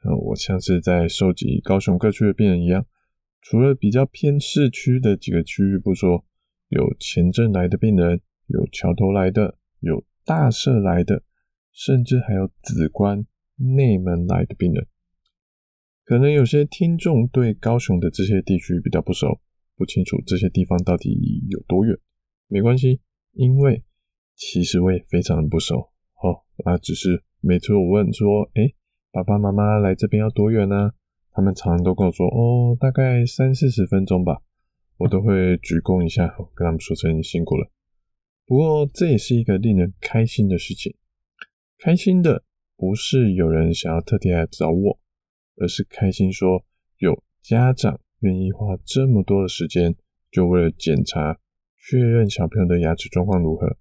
啊，我像是在收集高雄各区的病人一样，除了比较偏市区的几个区域不说，有前镇来的病人，有桥头来的，有大社来的，甚至还有梓官、内门来的病人。可能有些听众对高雄的这些地区比较不熟，不清楚这些地方到底有多远。没关系，因为其实我也非常的不熟哦。啊，只是每次我问说，诶，爸爸妈妈来这边要多远呢？他们常常都跟我说，哦，大概三四十分钟吧。我都会鞠躬一下，跟他们说声辛苦了。不过这也是一个令人开心的事情。开心的不是有人想要特地来找我，而是开心说有家长愿意花这么多的时间，就为了检查。确认小朋友的牙齿状况如何，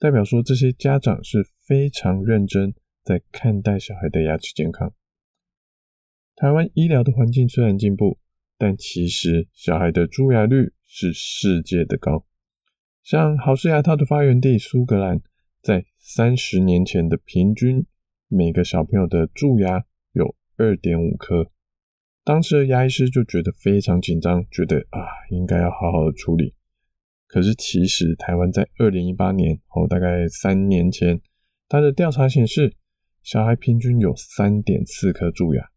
代表说这些家长是非常认真在看待小孩的牙齿健康。台湾医疗的环境虽然进步，但其实小孩的蛀牙率是世界的高。像豪氏牙套的发源地苏格兰，在三十年前的平均每个小朋友的蛀牙有二点五颗，当时的牙医师就觉得非常紧张，觉得啊应该要好好的处理。可是，其实台湾在二零一八年哦，大概三年前，他的调查显示，小孩平均有三点四颗蛀牙，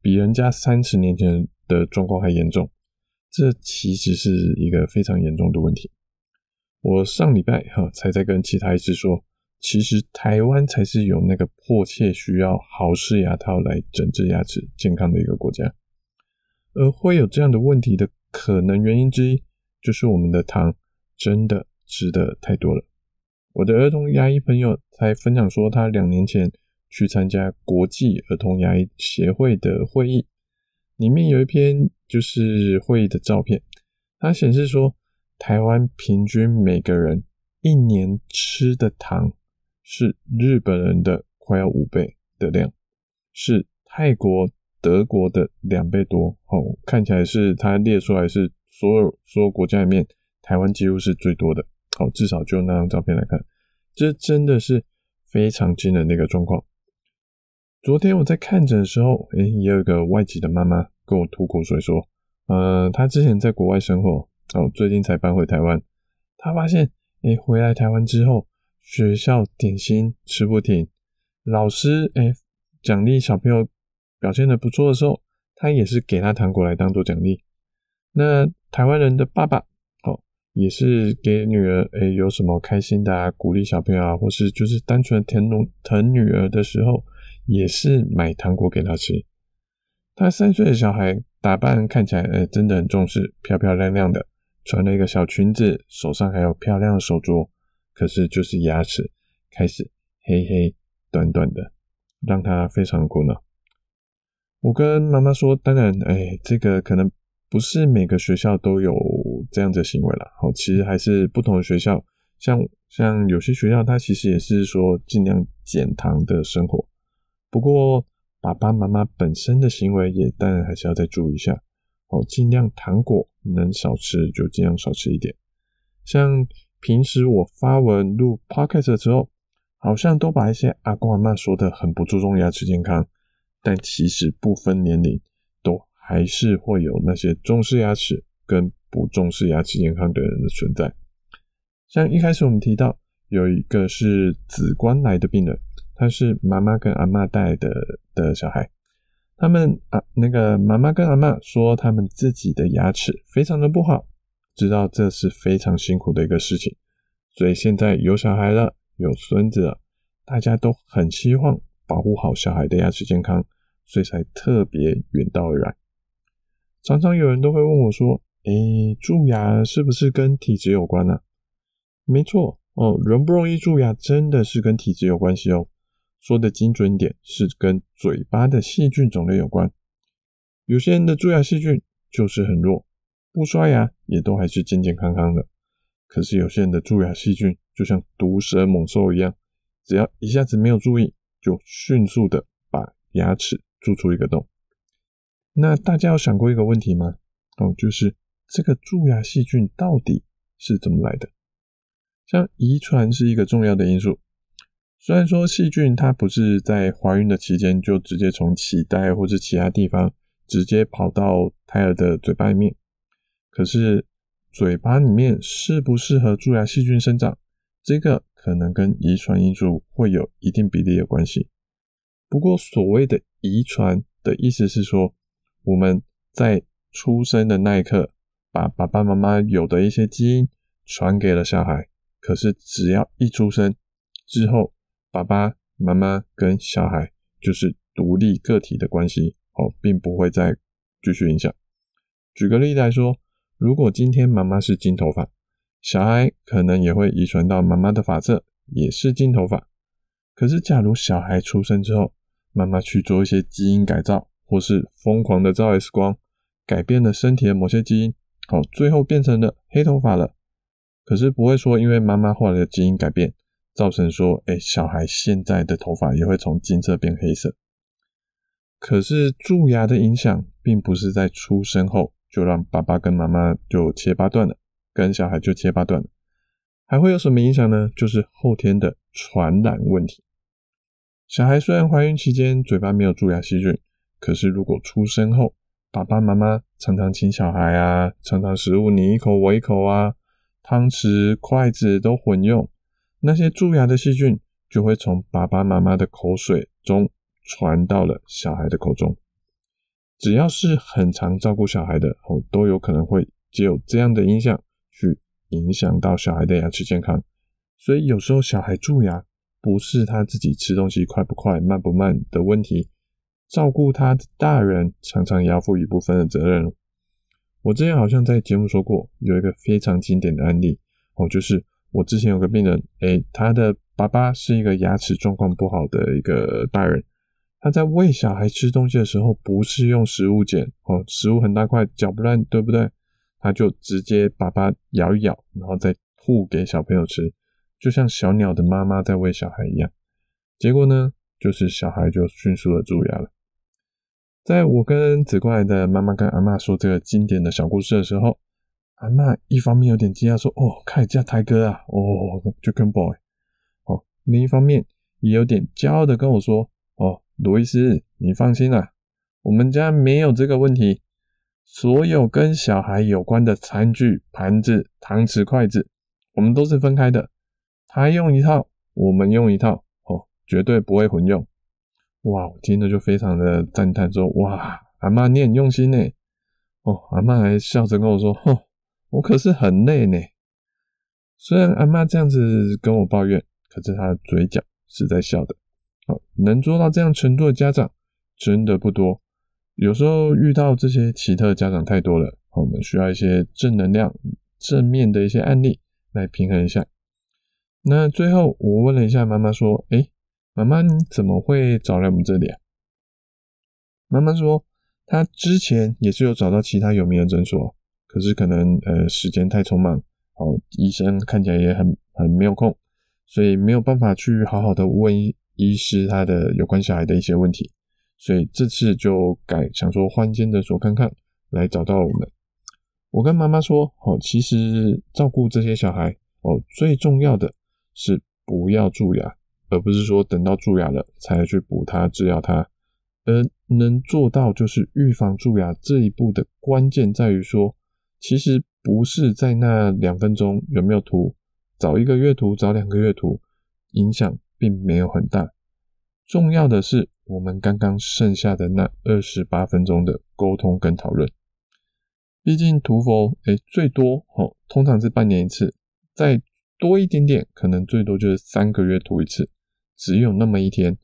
比人家三十年前的状况还严重。这其实是一个非常严重的问题。我上礼拜哈才在跟其他医师说，其实台湾才是有那个迫切需要豪氏牙套来整治牙齿健康的一个国家。而会有这样的问题的可能原因之一，就是我们的糖。真的吃的太多了。我的儿童牙医朋友才分享说，他两年前去参加国际儿童牙医协会的会议，里面有一篇就是会议的照片，它显示说，台湾平均每个人一年吃的糖是日本人的快要五倍的量，是泰国、德国的两倍多。哦，看起来是他列出来是所有所有国家里面。台湾几乎是最多的，好，至少就那张照片来看，这真的是非常惊人的一个状况。昨天我在看诊的时候，诶，也有一个外籍的妈妈跟我吐苦水说，呃，她之前在国外生活，哦，最近才搬回台湾，她发现，诶，回来台湾之后，学校点心吃不停，老师，诶，奖励小朋友表现得不错的时候，他也是给他糖果来当做奖励。那台湾人的爸爸。哦也是给女儿诶、有什么开心的啊，鼓励小朋友啊，或是就是单纯疼疼女儿的时候，也是买糖果给他吃。他三岁的小孩打扮看起来诶、真的很重视，漂漂亮亮的，穿了一个小裙子，手上还有漂亮的手镯。可是就是牙齿开始黑黑短短的，让他非常苦恼。我跟妈妈说，当然，哎、这个可能。不是每个学校都有这样子的行为了，好，其实还是不同的学校，像像有些学校，它其实也是说尽量减糖的生活。不过爸爸妈妈本身的行为也当然还是要再注意一下，哦，尽量糖果能少吃就尽量少吃一点。像平时我发文录 podcast 的时候，好像都把一些阿公阿嬷说的很不注重牙齿健康，但其实不分年龄。都还是会有那些重视牙齿跟不重视牙齿健康的人的存在。像一开始我们提到有一个是梓官来的病人，他是妈妈跟阿嬷带的的小孩。他们啊，那个妈妈跟阿嬷说他们自己的牙齿非常的不好，知道这是非常辛苦的一个事情，所以现在有小孩了，有孙子了，大家都很希望保护好小孩的牙齿健康，所以才特别远道而来。常常有人都会问我说：“诶，蛀牙是不是跟体质有关呢？”没错哦，容不容易蛀牙真的是跟体质有关系哦。说的精准点，是跟嘴巴的细菌种类有关。有些人的蛀牙细菌就是很弱，不刷牙也都还是健健康康的。可是有些人的蛀牙细菌就像毒蛇猛兽一样，只要一下子没有注意，就迅速的把牙齿蛀出一个洞。那大家有想过一个问题吗？哦，就是这个蛀牙细菌到底是怎么来的？像遗传是一个重要的因素。虽然说细菌它不是在怀孕的期间就直接从脐带或者其他地方直接跑到胎儿的嘴巴里面，可是嘴巴里面适不适合蛀牙细菌生长，这个可能跟遗传因素会有一定比例的关系。不过所谓的遗传的意思是说，我们在出生的那一刻，把爸爸妈妈有的一些基因传给了小孩，可是只要一出生之后，爸爸妈妈跟小孩就是独立个体的关系哦，并不会再继续影响。举个例子来说，如果今天妈妈是金头发，小孩可能也会遗传到妈妈的发色，也是金头发。可是，假如小孩出生之后，妈妈去做一些基因改造，或是疯狂的照 X 光，改变了身体的某些基因，哦，最后变成了黑头发了。可是不会说，因为妈妈后来的基因改变。造成说，哎，小孩现在的头发也会从金色变黑色。可是蛀牙的影响，并不是在出生后就让爸爸跟妈妈就切八段了，跟小孩就切八段了。还会有什么影响呢？就是后天的传染问题。小孩虽然怀孕期间嘴巴没有蛀牙细菌，可是如果出生后，爸爸妈妈常常亲小孩啊，常常食物你一口我一口啊，汤匙筷子都混用。那些蛀牙的细菌就会从爸爸妈妈的口水中传到了小孩的口中。只要是很常照顾小孩的哦，都有可能会借有这样的影响去影响到小孩的牙齿健康。所以有时候小孩蛀牙不是他自己吃东西快不快、慢不慢的问题，照顾他的大人常常也要负一部分的责任。我之前好像在节目说过，有一个非常经典的案例哦，就是。我之前有个病人，诶，他的爸爸是一个牙齿状况不好的一个大人，他在喂小孩吃东西的时候，不是用食物剪哦，食物很大块，嚼不烂，对不对？他就直接爸爸咬一咬，然后再吐给小朋友吃，就像小鸟的妈妈在喂小孩一样。结果呢，就是小孩就迅速的蛀牙了。在我跟子怪的妈妈跟阿嬷说这个经典的小故事的时候。阿嬷一方面有点惊讶，说：“哦，看这台哥啊，哦，Chicken Boy。”哦，另一方面也有点骄傲的跟我说：“哦，罗伊斯，你放心啦，我们家没有这个问题，所有跟小孩有关的餐具、盘子、汤匙、筷子，我们都是分开的，他用一套，我们用一套，哦，绝对不会混用。”哇，我听了就非常的赞叹，说：“哇，阿嬷你很用心呢。”哦，阿嬷还笑着跟我说：“吼。”我可是很累呢。虽然阿嬷这样子跟我抱怨，可是她的嘴角是在笑的。好，能做到这样程度的家长真的不多。有时候遇到这些奇特的家长太多了，我们需要一些正能量、正面的一些案例来平衡一下。那最后我问了一下妈妈说：“诶，妈妈你怎么会找来我们这里啊？”妈妈说：“她之前也是有找到其他有名的诊所。”可是可能呃时间太匆忙，哦，医生看起来也很很没有空，所以没有办法去好好的问医师他的有关小孩的一些问题，所以这次就改想说换间诊所看看，来找到我们。我跟妈妈说，哦，其实照顾这些小孩，哦，最重要的是不要蛀牙，而不是说等到蛀牙了才去补它治疗它，而能做到就是预防蛀牙这一步的关键在于说。其实不是在那两分钟有没有涂，早一个月涂，早两个月涂，影响并没有很大。重要的是我们刚刚剩下的那二十八分钟的沟通跟讨论。毕竟涂氟，哎，最多哦，通常是半年一次，再多一点点，可能最多就是三个月涂一次，只有那么一天。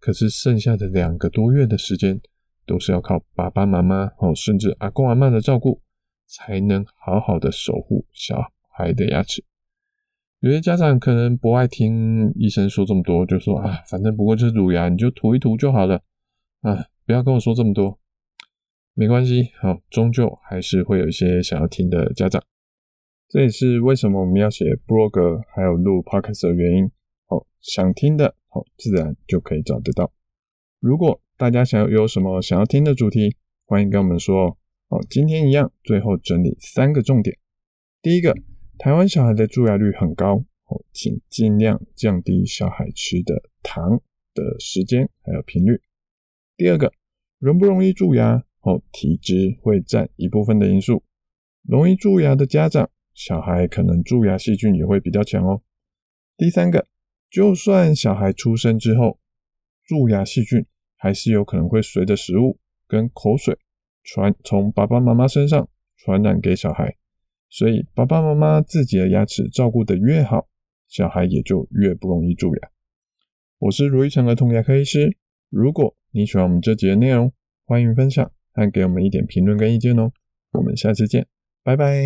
可是剩下的两个多月的时间，都是要靠爸爸妈妈哦，甚至阿公阿嬷的照顾。才能好好的守护小孩的牙齿。有些家长可能不爱听医生说这么多，就说啊，反正不过就是乳牙，你就涂一涂就好了啊，不要跟我说这么多。没关系，好，终究还是会有一些想要听的家长。这也是为什么我们要写 blog 还有录 podcast 的原因。好，想听的，好，自然就可以找得到。如果大家想要有什么想要听的主题，欢迎跟我们说哦。好，今天一样，最后整理三个重点。第一个，台湾小孩的蛀牙率很高，哦，请尽量降低小孩吃的糖的时间还有频率。第二个，容不容易蛀牙？哦，体质会占一部分的因素。容易蛀牙的家长，小孩可能蛀牙细菌也会比较强哦。第三个，就算小孩出生之后，蛀牙细菌还是有可能会随着食物跟口水传从爸爸妈妈身上传染给小孩。所以爸爸妈妈自己的牙齿照顾得越好，小孩也就越不容易蛀牙。我是如意成儿童牙科医师。如果你喜欢我们这集的内容，欢迎分享和给我们一点评论跟意见哦。我们下次见，拜拜。